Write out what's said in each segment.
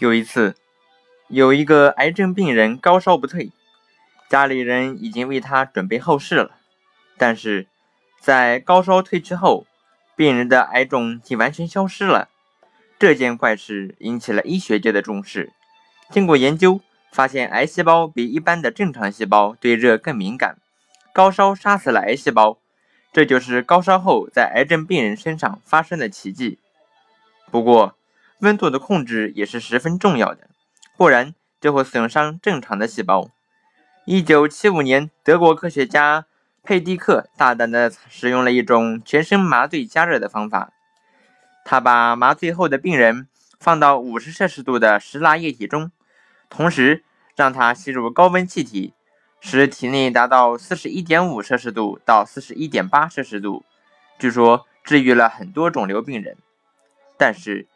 有一次，有一个癌症病人高烧不退，家里人已经为他准备后事了。但是，在高烧退去后，病人的癌肿竟完全消失了。这件怪事引起了医学界的重视。经过研究，发现癌细胞比一般的正常细胞对热更敏感，高烧杀死了癌细胞。这就是高烧后在癌症病人身上发生的奇迹。不过，温度的控制也是十分重要的，不然就会损伤正常的细胞。一九七五年，德国科学家佩蒂克大胆地使用了一种全身麻醉加热的方法。他把麻醉后的病人放到五十摄氏度的石蜡液体中，同时让他吸入高温气体，使体内达到四十一点五摄氏度到四十一点八摄氏度。据说治愈了很多肿瘤病人，但是。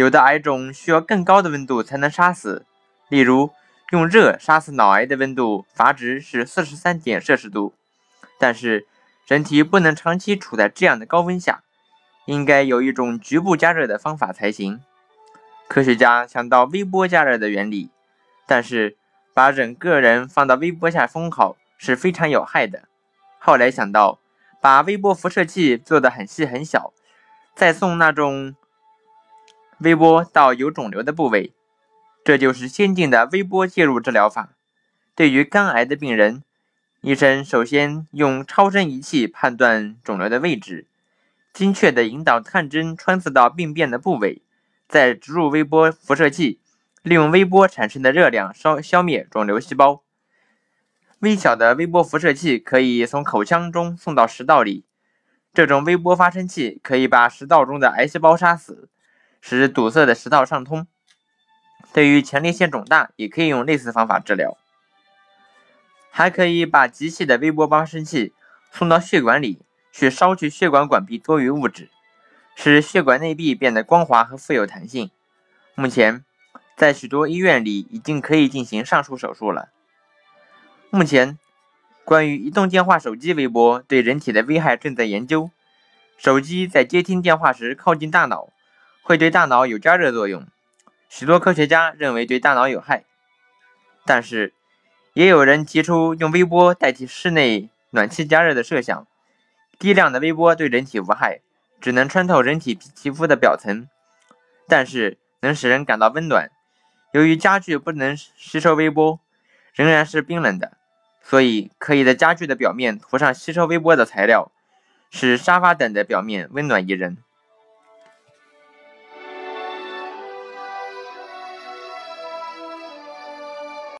有的癌种需要更高的温度才能杀死，例如用热杀死脑癌的温度阀值是四十三点摄氏度，但是人体不能长期处在这样的高温下，应该有一种局部加热的方法才行。科学家想到微波加热的原理，但是把整个人放到微波下烘烤是非常有害的。后来想到把微波辐射器做得很细很小，再送那种。微波到有肿瘤的部位，这就是先进的微波介入治疗法。对于肝癌的病人，医生首先用超声仪器判断肿瘤的位置，精确地引导探针穿刺到病变的部位，再植入微波辐射器，利用微波产生的热量烧消灭肿瘤细胞。微小的微波辐射器可以从口腔中送到食道里，这种微波发生器可以把食道中的癌细胞杀死。使堵塞的食道畅通。对于前列腺肿大，也可以用类似方法治疗。还可以把极细的微波发生器送到血管里，去烧去血管管壁多余物质，使血管内壁变得光滑和富有弹性。目前，在许多医院里已经可以进行上述手术了。目前，关于移动电话手机微波对人体的危害正在研究。手机在接听电话时靠近大脑。会对大脑有加热作用，许多科学家认为对大脑有害，但是也有人提出用微波代替室内暖气加热的设想。低量的微波对人体无害，只能穿透人体皮肤的表层，但是能使人感到温暖。由于家具不能吸收微波，仍然是冰冷的，所以可以在家具的表面涂上吸收微波的材料，使沙发等的表面温暖宜人。